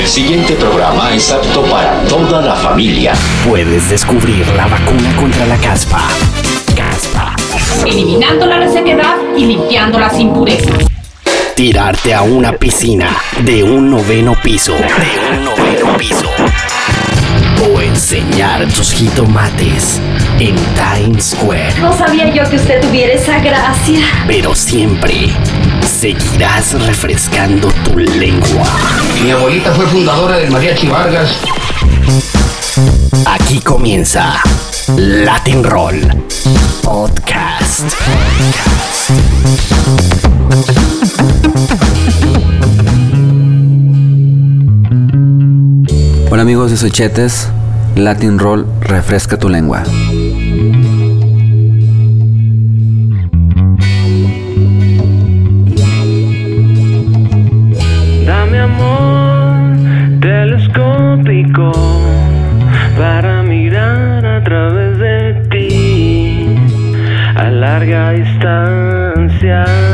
El siguiente programa es apto para toda la familia. Puedes descubrir la vacuna contra la caspa. Caspa. Eliminando la resequedad y limpiando las impurezas. Tirarte a una piscina de un noveno piso. De un noveno piso. O enseñar tus jitomates en Times Square. No sabía yo que usted tuviera esa gracia. Pero siempre seguirás refrescando tu lengua. Mi abuelita fue fundadora del Mariachi Vargas. Aquí comienza Latin Roll Podcast. Hola amigos de Sochetes, Latin Roll refresca tu lengua. Través de ti a larga distancia.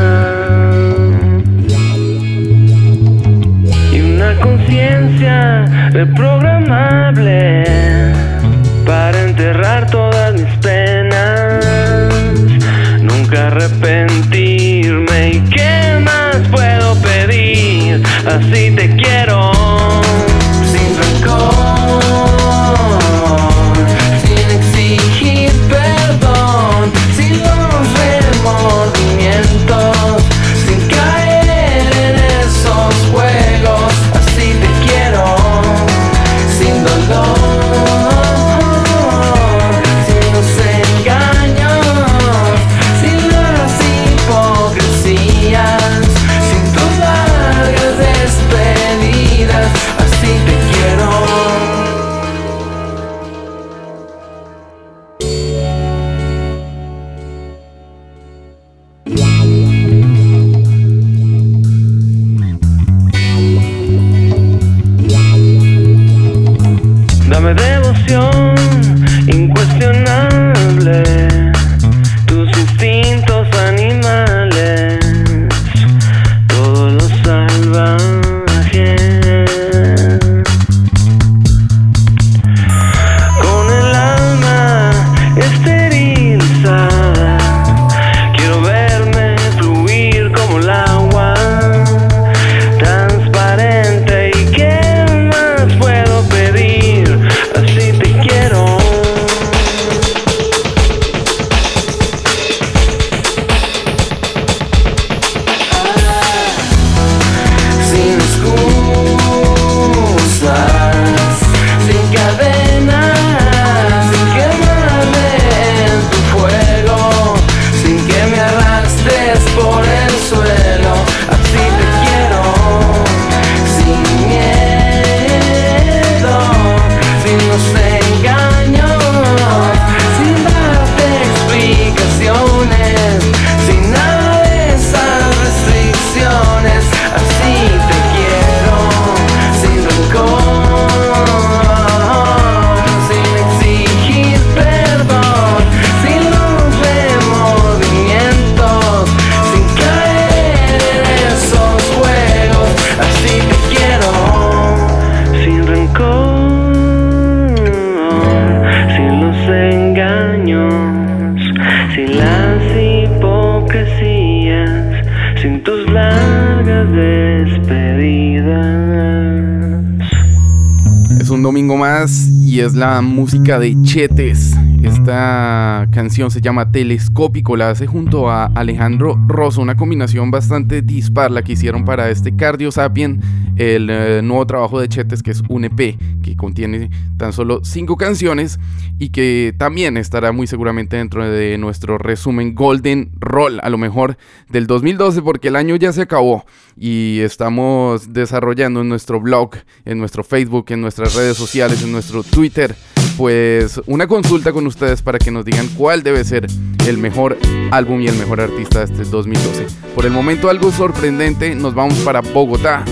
La música de Chetes. Esta canción se llama Telescópico, la hace junto a Alejandro Rosso, una combinación bastante dispar la que hicieron para este Cardio Sapien, el eh, nuevo trabajo de Chetes que es un EP que contiene tan solo cinco canciones y que también estará muy seguramente dentro de nuestro resumen Golden Roll, a lo mejor del 2012 porque el año ya se acabó y estamos desarrollando en nuestro blog, en nuestro Facebook, en nuestras redes sociales, en nuestro Twitter, pues una consulta con ustedes para que nos digan cuál debe ser el mejor álbum y el mejor artista de este 2012. Por el momento algo sorprendente, nos vamos para Bogotá.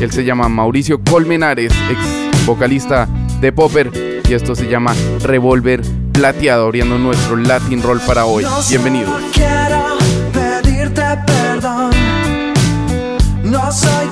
Él se llama Mauricio Colmenares, ex vocalista de Popper, y esto se llama Revolver Plateado, abriendo nuestro Latin Roll para hoy. Bienvenidos. No quiero pedirte perdón. No soy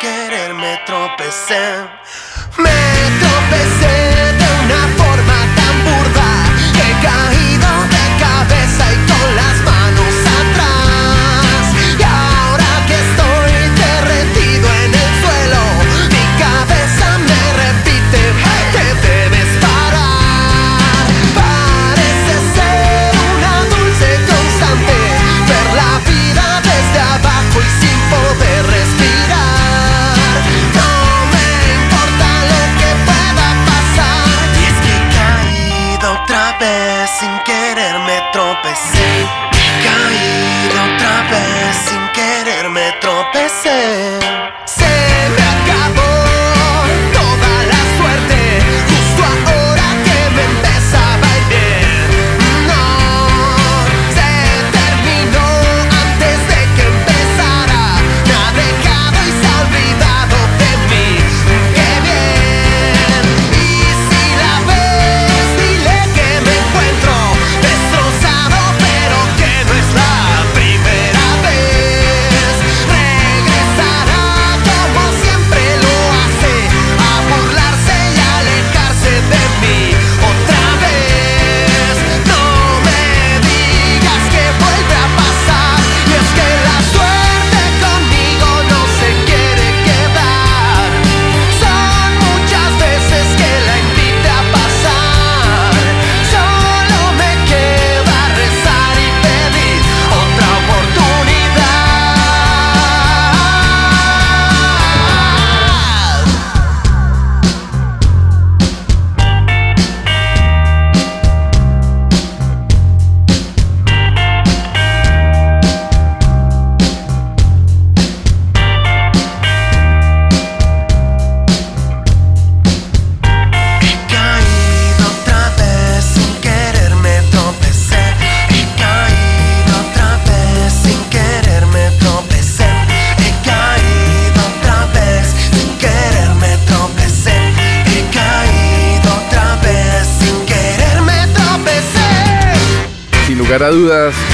querer me tropecé. Me tropecé sin querer me tropecé. Caí de otra vez sin querer me tropecé.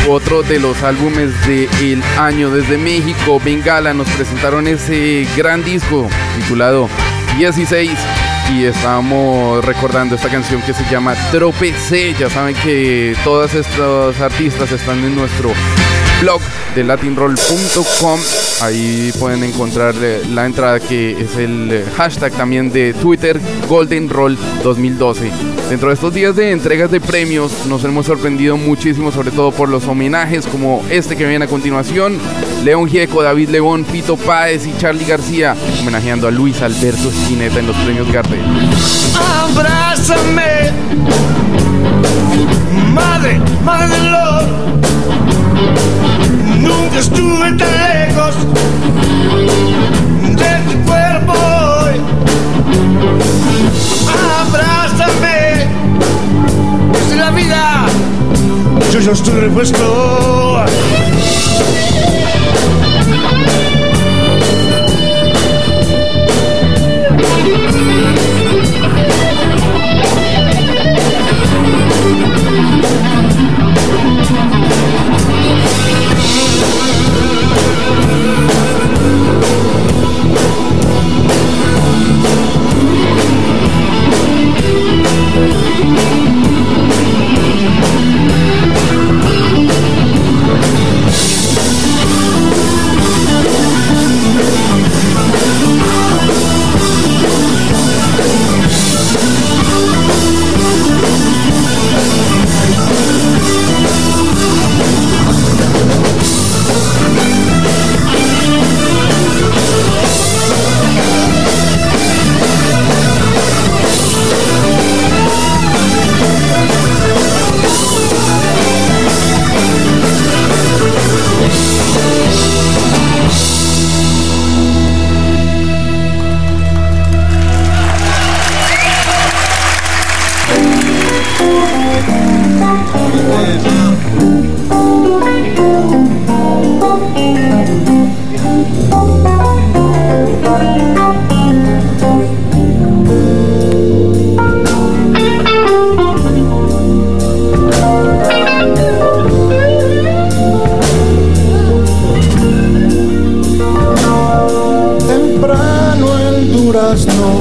Otro de los álbumes del año desde México, Bengala, nos presentaron ese gran disco titulado 16 y estamos recordando esta canción que se llama Tropecé. Ya saben que todos estos artistas están en nuestro blog de latinroll.com. Ahí pueden encontrar eh, la entrada que es el eh, hashtag también de Twitter Golden Roll 2012. Dentro de estos días de entregas de premios nos hemos sorprendido muchísimo, sobre todo por los homenajes como este que viene a continuación. León Gieco, David León, Fito Páez y Charlie García homenajeando a Luis Alberto Spinetta en los premios Gardel. Abrázame, madre, madre. Nunca estuve tan lejos de tu cuerpo hoy. Abrázame, es la vida. Yo ya estoy repuesto. Durazno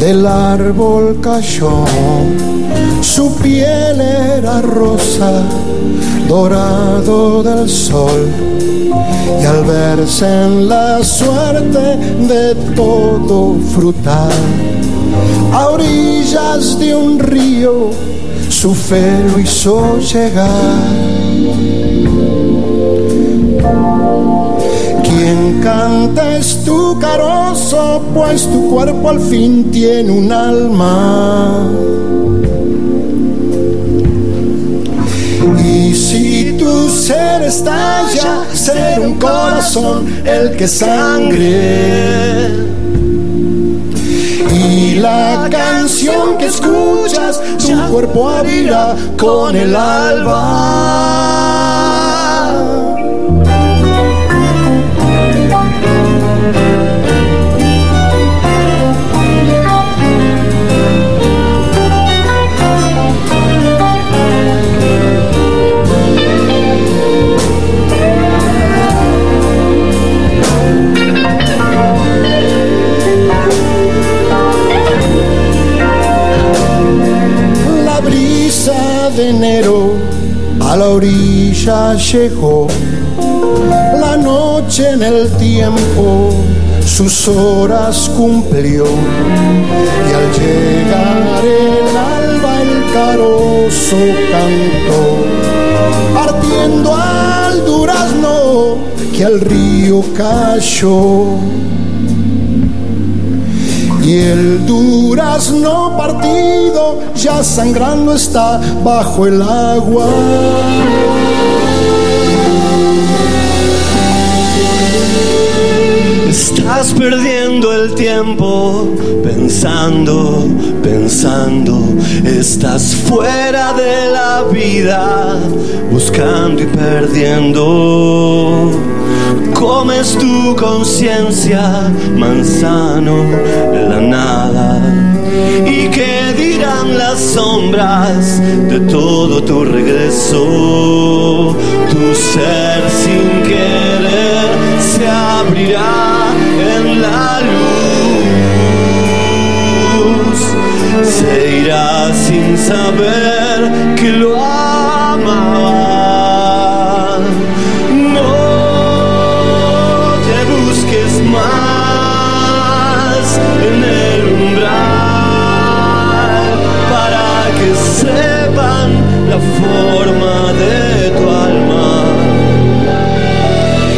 del árbol cayó, su piel era rosa, dorado del sol, y al verse en la suerte de todo frutal, a orillas de un río, su fe lo hizo llegar. Quien canta es tu carozo, pues tu cuerpo al fin tiene un alma. Y si tu ser estalla, ser un corazón el que sangre. Y la canción que escuchas, tu cuerpo abrirá con el alba. De enero a la orilla llegó, la en el tiempo sus horas cumplió y al llegar el alba el carozo cantó, partiendo al durazno que al río cayó. Y el durazno partido ya sangrando está bajo el agua. Estás perdiendo el tiempo pensando, pensando. Estás fuera de la vida, buscando y perdiendo. Comes tu conciencia, manzano de la nada. ¿Y qué dirán las sombras de todo tu regreso. Tu ser sin querer Se irá sin saber que lo amaba. No te busques más en el umbral para que sepan la forma de tu alma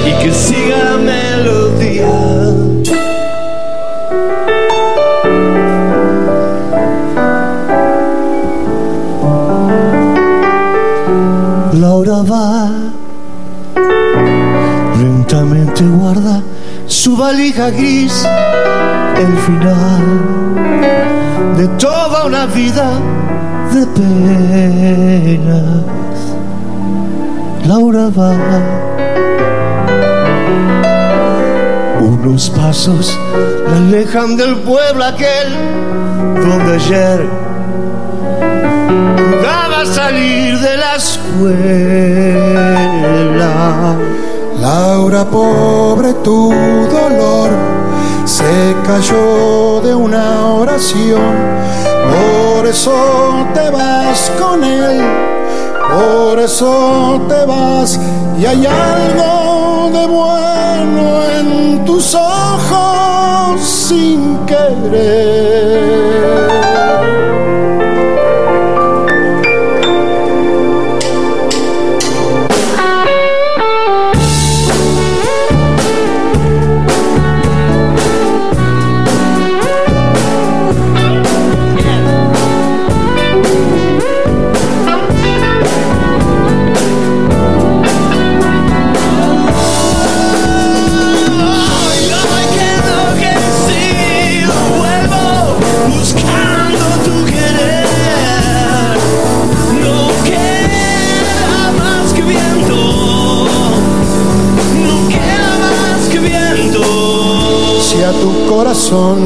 y que siga lentamente guarda su valija gris, el final de toda una vida de penas. Laura va, unos pasos la alejan del pueblo aquel donde ayer jugaba a salir de la escuela. Laura, pobre tu dolor, se cayó de una oración, por eso te vas con él, por eso te vas y hay algo de bueno en tus ojos sin querer.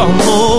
amor.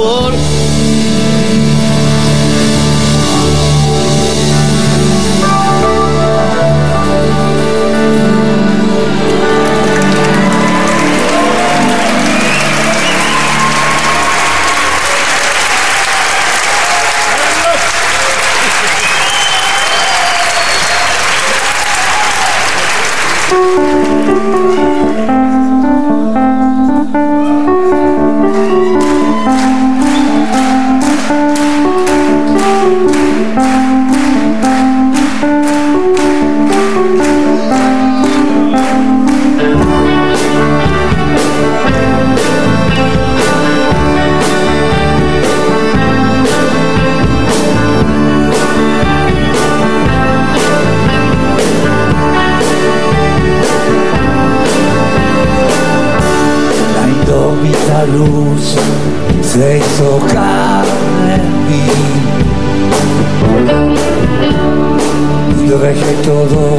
Dejé todo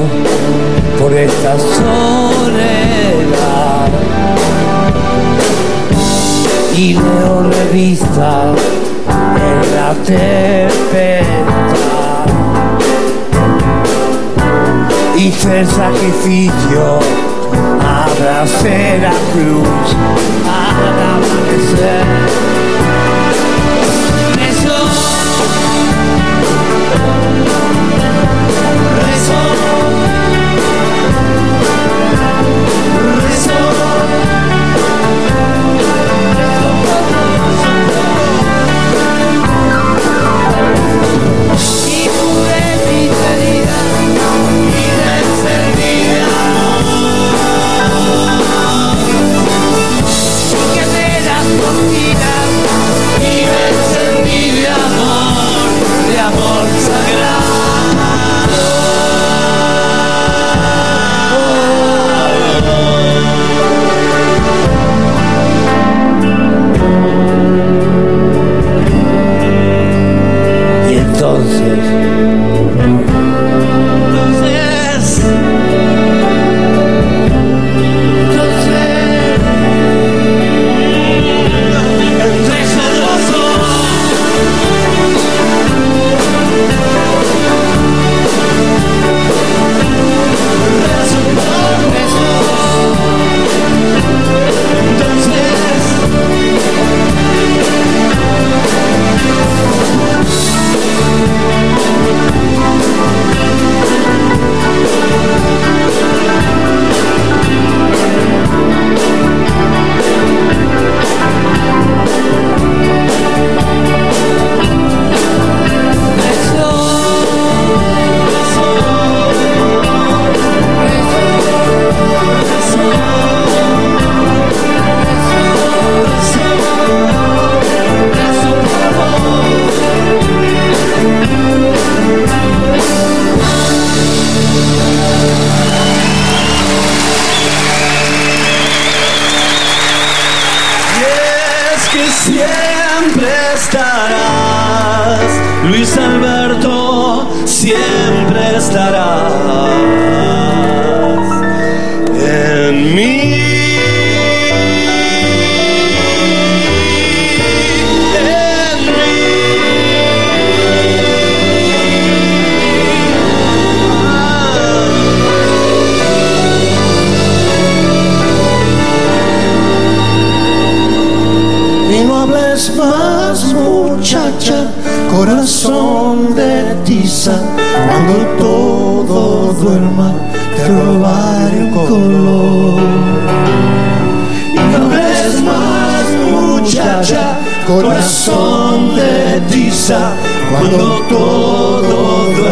por esta soledad. Y leo revista en la tempestad. Hice el sacrificio abracé la cruz al amanecer.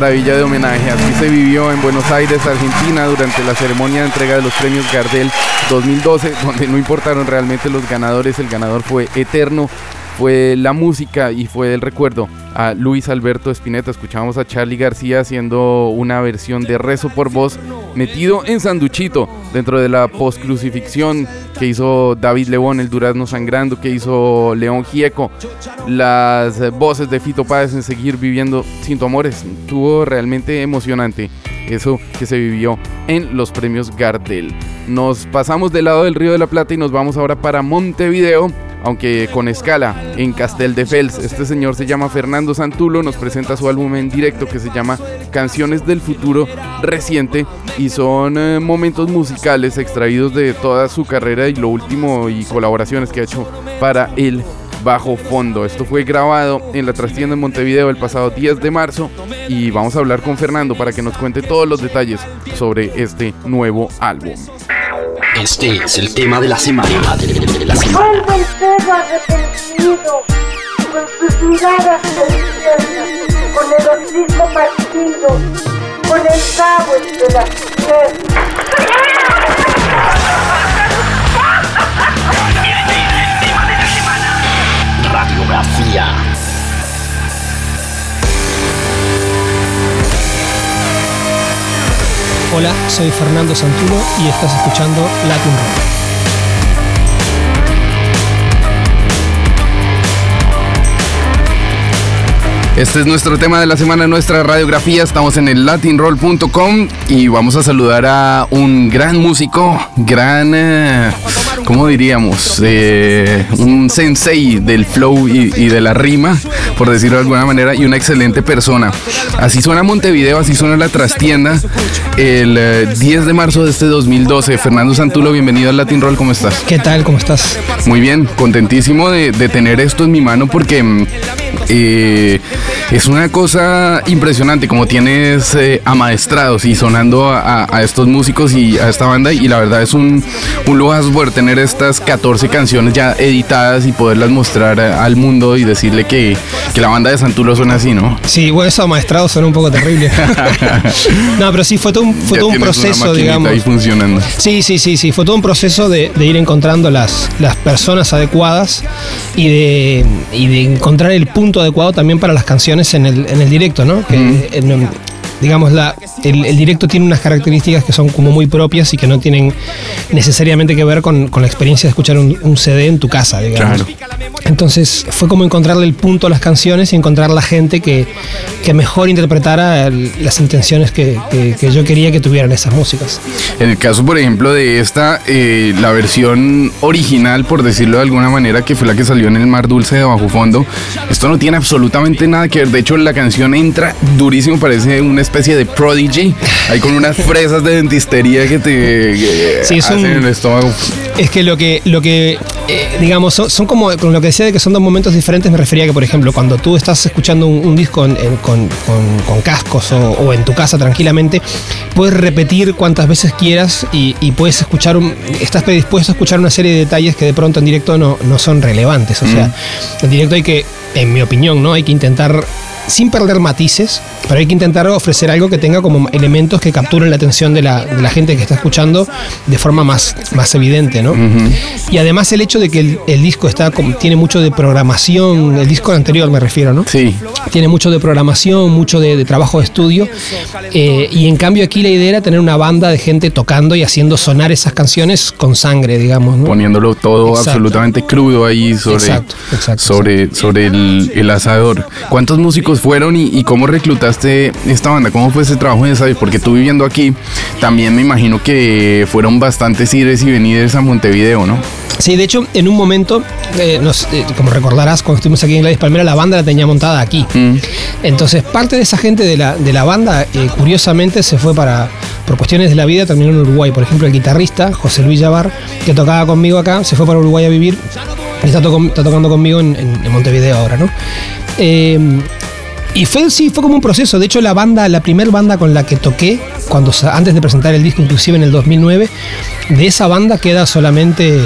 maravilla de homenaje. Así se vivió en Buenos Aires, Argentina, durante la ceremonia de entrega de los premios Gardel 2012, donde no importaron realmente los ganadores. El ganador fue eterno, fue la música y fue el recuerdo a Luis Alberto Spinetta. Escuchábamos a Charlie García haciendo una versión de Rezo por Voz metido en Sanduchito dentro de la postcrucifixión que hizo David León, el Durazno Sangrando, que hizo León Gieco, las voces de Fito Páez en Seguir Viviendo Sin Tu Amores. Estuvo realmente emocionante eso que se vivió en los premios Gardel. Nos pasamos del lado del Río de la Plata y nos vamos ahora para Montevideo aunque con escala en Castel de Fels. Este señor se llama Fernando Santulo, nos presenta su álbum en directo que se llama Canciones del Futuro Reciente y son eh, momentos musicales extraídos de toda su carrera y lo último y colaboraciones que ha hecho para el bajo fondo. Esto fue grabado en la trastienda en Montevideo el pasado 10 de marzo y vamos a hablar con Fernando para que nos cuente todos los detalles sobre este nuevo álbum. Este es el tema de la semana. De la semana. Vuelve el perro arrepentido, con sus miradas con el hocico partido, con el cabo entre las piernas. Radiografía. Hola, soy Fernando Santulo y estás escuchando Latin Rock. Este es nuestro tema de la semana, nuestra radiografía. Estamos en el latinroll.com y vamos a saludar a un gran músico, gran, eh, ¿cómo diríamos? Eh, un sensei del flow y, y de la rima, por decirlo de alguna manera, y una excelente persona. Así suena Montevideo, así suena la trastienda. El eh, 10 de marzo de este 2012. Fernando Santulo, bienvenido al Latin Roll, ¿cómo estás? ¿Qué tal? ¿Cómo estás? Muy bien, contentísimo de, de tener esto en mi mano porque mm, eh, es una cosa impresionante como tienes eh, amaestrados y sonando a, a- a estos músicos y a esta banda y la verdad es un, un lujazo poder tener estas 14 canciones ya editadas y poderlas mostrar eh, al mundo y decirle que, que la banda de Santulo suena así, ¿no? Sí, bueno, eso maestrado suena un poco terrible. no, pero sí, fue todo un, fue todo un proceso, digamos. ahí funcionando. Sí, sí, sí, sí. Fue todo un proceso de, de ir encontrando las, las personas adecuadas y de, y de encontrar el punto adecuado también para las canciones en el, en el directo, ¿no? Que, en- digamos, la, el, el directo tiene unas características que son como muy propias y que no tienen necesariamente que ver con, con la experiencia de escuchar un, un CD en tu casa, digamos. Entonces fue como encontrarle el punto a las canciones y encontrar la gente que, que mejor interpretara el- las intenciones que, que- que yo quería que tuvieran esas músicas. En el caso, por ejemplo, de esta, eh, la versión original, por decirlo de alguna manera, que fue la que salió en el Mar Dulce de Bajo Fondo, esto no tiene absolutamente nada que ver. De hecho, la canción entra durísimo, parece una especie de prodigy, ahí con unas fresas de dentistería que te eh, Sí, es hacen un- el estómago. Es que lo que, lo que eh, digamos, son, son como con lo que decía de que son dos momentos diferentes, me refería a que, por ejemplo, cuando tú estás escuchando un, un disco en- en- con, con- con cascos o, o en tu casa tranquilamente, puedes repetir cuantas veces quieras y, y puedes escuchar, un, estás predispuesto a escuchar una serie de detalles que de pronto en directo no, no son relevantes. O sea, en directo hay que, en mi opinión, ¿no? Hay que intentar sin perder matices, pero hay que intentar ofrecer algo que tenga como elementos que capturen la atención de la, de la gente que está escuchando de forma más, más evidente, ¿no? Y además el hecho de que el, el disco está tiene mucho de programación, el disco anterior me refiero, ¿no? Sí. Tiene mucho de programación, mucho de, de trabajo de estudio, eh, y en cambio aquí la idea era tener una banda de gente tocando y haciendo sonar esas canciones con sangre, digamos, ¿no? Poniéndolo todo Exacto. absolutamente crudo ahí sobre, Exacto, exacto, sobre, sobre el, el asador. ¿Cuántos músicos fueron y, y cómo reclutaste esta banda? ¿Cómo fue ese trabajo de ensayo? Porque tú viviendo aquí, también me imagino que fueron bastantes ires y venides a Montevideo, ¿no? Sí, de hecho, en un momento, eh, nos- eh, como recordarás, cuando estuvimos aquí en Gladys Palmera, la banda la tenía montada aquí. Entonces, parte de esa gente de la, de la banda, eh, curiosamente, se fue para, por cuestiones de la vida, terminó en Uruguay. Por ejemplo, el guitarrista, José Luis Yavar, que tocaba conmigo acá, se fue para Uruguay a vivir y está, tocando conmigo en, Montevideo ahora, ¿no? Eh, y fue, sí, fue como un proceso. De hecho, la banda, la primera banda con la que toqué, cuando antes de presentar el disco, inclusive en el 2009, de esa banda queda solamente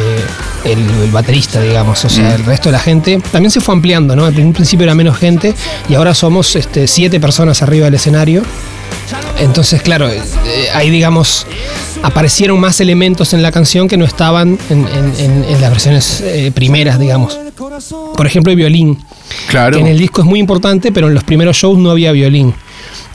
el, el baterista, digamos. O sea, el resto de la gente también se fue ampliando, ¿no? En un principio era menos gente y ahora somos este, siete personas arriba del escenario. Entonces, claro, eh, ahí digamos, aparecieron más elementos en la canción que no estaban en, en- en- en las versiones eh, primeras, digamos. Por ejemplo, el violín. Claro. Que en el disco es muy importante, pero en los primeros shows no había violín.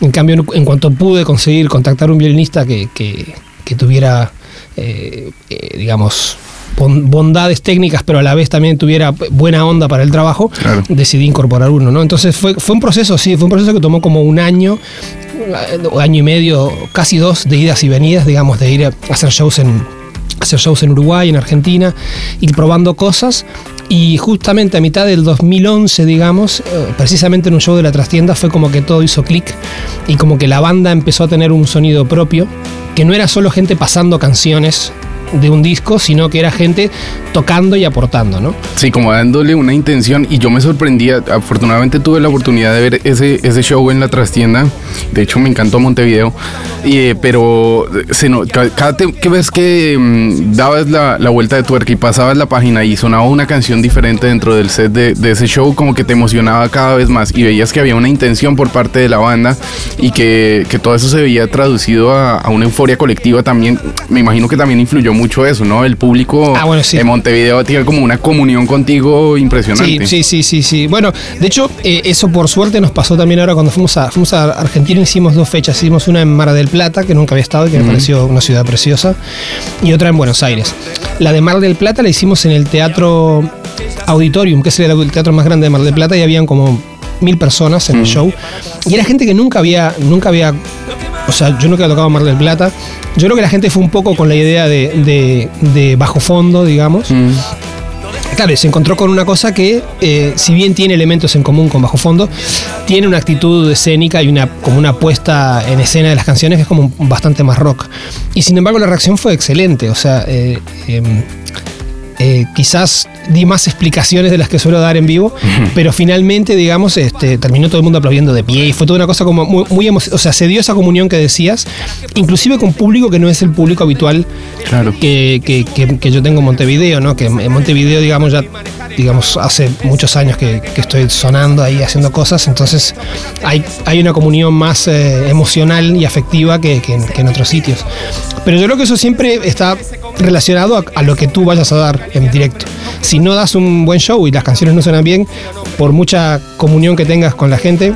En cambio, en- cuanto pude conseguir contactar un violinista que, que- que tuviera, eh, eh, digamos, bondades técnicas, pero a la vez también tuviera buena onda para el trabajo, decidí incorporar uno, ¿no? Entonces fue, fue un proceso, sí, fue un proceso que tomó como un año, o año y medio, casi dos, de idas y venidas, digamos, de ir a hacer shows en, hacer shows en Uruguay, en Argentina, ir probando cosas. Y justamente a mitad del 2011, digamos, eh, precisamente en un show de la trastienda, fue como que todo hizo clic y como que la banda empezó a tener un sonido propio, que no era solo gente pasando canciones de un disco, sino que era gente tocando y aportando, ¿no? Sí, como dándole una intención y yo me sorprendía, afortunadamente tuve la oportunidad de ver ese, ese show en la trastienda, de hecho me encantó Montevideo, eh, pero se no- ca- cada que ves que mm, dabas la, la vuelta de tuerca y pasabas la página y sonaba una canción diferente dentro del set de, de ese show, como que te emocionaba cada vez más y veías que había una intención por parte de la banda y que, que todo eso se veía traducido a, a una euforia colectiva también, me imagino que también influyó mucho eso, ¿no? El público Ah, bueno, sí. en Montevideo tiene como una comunión contigo impresionante. Sí, sí, sí, sí, sí. Bueno, de hecho, eh, eso por suerte nos pasó también ahora cuando fuimos a, fuimos a Argentina, hicimos dos fechas. Hicimos una en Mar del Plata, que nunca había estado y que me pareció una ciudad preciosa, y otra en Buenos Aires. La de Mar del Plata la hicimos en el Teatro Auditorium, que es el, el teatro más grande de Mar del Plata, y habían como mil personas en el show. Y era gente que nunca había, nunca había o sea, yo nunca he tocado Mar del Plata. Yo creo que la gente fue un poco con la idea de, de- de bajo fondo, digamos. Claro, y se encontró con una cosa que, eh, si bien tiene elementos en común con Bajo Fondo, tiene una actitud escénica y una, como una puesta en escena de las canciones que es como bastante más rock. Y sin embargo la reacción fue excelente, o sea, eh, em, eh, quizás di más explicaciones de las que suelo dar en vivo, pero finalmente, digamos, este, terminó todo el mundo aplaudiendo de pie y fue toda una cosa como muy, muy emo- o sea, se dio esa comunión que decías, inclusive con público que no es el público habitual que, que- que- que yo tengo en Montevideo, ¿no? Que en Montevideo, digamos, ya digamos, hace muchos años que, estoy sonando ahí haciendo cosas, entonces hay, hay una comunión más eh, emocional y afectiva que, que en- que en otros sitios. Pero yo creo que eso siempre está relacionado a, a lo que tú vayas a dar en directo. Si no das un buen show y las canciones no suenan bien, por mucha comunión que tengas con la gente,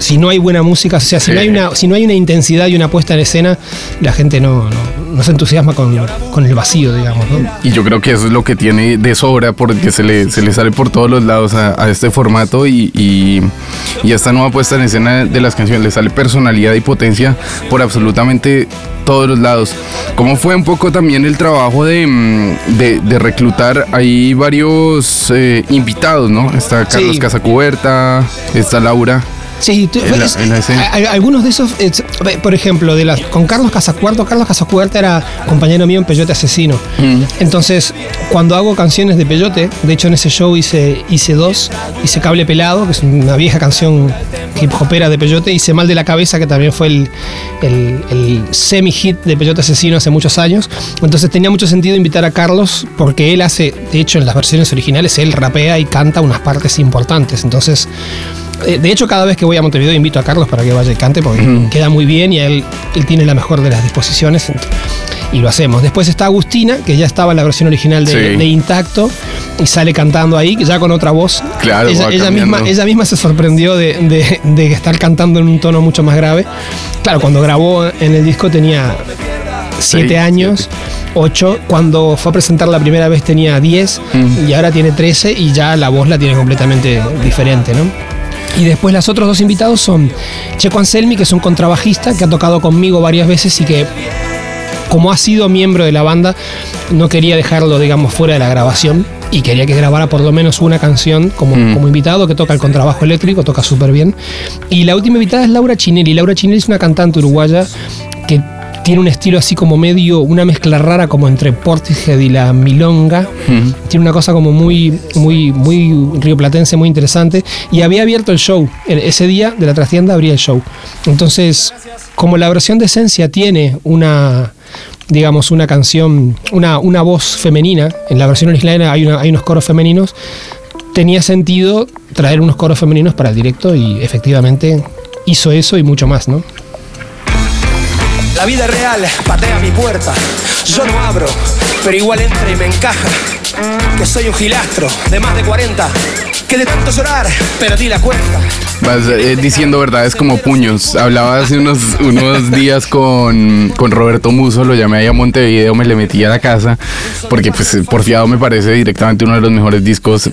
si no hay buena música, o sea, si, no, hay una, si no hay una intensidad y una puesta en escena, la gente no, no, no se entusiasma con, con el vacío, digamos. ¿no? Y yo creo que eso es lo que tiene de sobra porque se le, se le sale por todos los lados a, a este formato y, y, y esta nueva puesta en escena de las canciones le sale personalidad y potencia por absolutamente todos los lados. ¿Cómo fue un poco también el trabajo de, mm, de, de reclutar? Hay varios eh, invitados, ¿no? Está Carlos Sí. Casacuberta, está Laura. Sí, tú- En la- es- en la escena. a- a- algunos de esos, es- por ejemplo, de las, con Carlos Casacuarto, Carlos Casacuarto era compañero mío en Peyote Asesino. Mm. Entonces, cuando hago canciones de Peyote, de hecho en ese show hice, hice dos, hice Cable Pelado, que es una vieja canción hip hopera de Peyote, hice Mal de la Cabeza, que también fue el, el- el semi-hit de Peyote Asesino hace muchos años. Entonces tenía mucho sentido invitar a Carlos, porque él hace, de hecho en las versiones originales, él rapea y canta unas partes importantes. Entonces, de hecho, cada vez que voy a Montevideo invito a Carlos para que vaya y cante porque queda muy bien y él, él tiene la mejor de las disposiciones y lo hacemos. Después está Agustina, que ya estaba en la versión original de, Sí. de Intacto y sale cantando ahí, ya con otra voz. Claro, ella, ella misma, ella misma se sorprendió de, de- de estar cantando en un tono mucho más grave. Claro, cuando grabó en el disco tenía siete años. 8, cuando fue a presentar la primera vez tenía 10 Mm. y ahora tiene 13 y ya la voz la tiene completamente diferente, ¿no? Y después los otros dos invitados son Checo Anselmi, que es un contrabajista que ha tocado conmigo varias veces y que como ha sido miembro de la banda, no quería dejarlo, digamos, fuera de la grabación y quería que grabara por lo menos una canción como, Mm. como invitado, que toca el contrabajo eléctrico, toca súper bien. Y la última invitada es Laura Chinelli. Laura Chinelli es una cantante uruguaya que tiene un estilo así como medio, una mezcla rara como entre Portishead y la Milonga. Tiene una cosa como muy, muy, muy rioplatense, muy interesante. Y había abierto el show. Ese día de la trastienda abría el show. Entonces, como la versión de Esencia tiene una digamos, una canción, una, una voz femenina, en la versión original hay, una- hay unos coros femeninos, tenía sentido traer unos coros femeninos para el directo y efectivamente hizo eso y mucho más, ¿no? La vida real patea mi puerta. Yo no abro, pero igual entra y me encaja. Que soy un gilastro de más de 40. Que de tanto llorar perdí la cuenta. Vas eh, diciendo verdades como puños. Hablaba hace unos, unos días con, con Roberto Muso, lo llamé ahí a Montevideo, me le metí a la casa, porque pues Porfiado me parece directamente uno de los mejores discos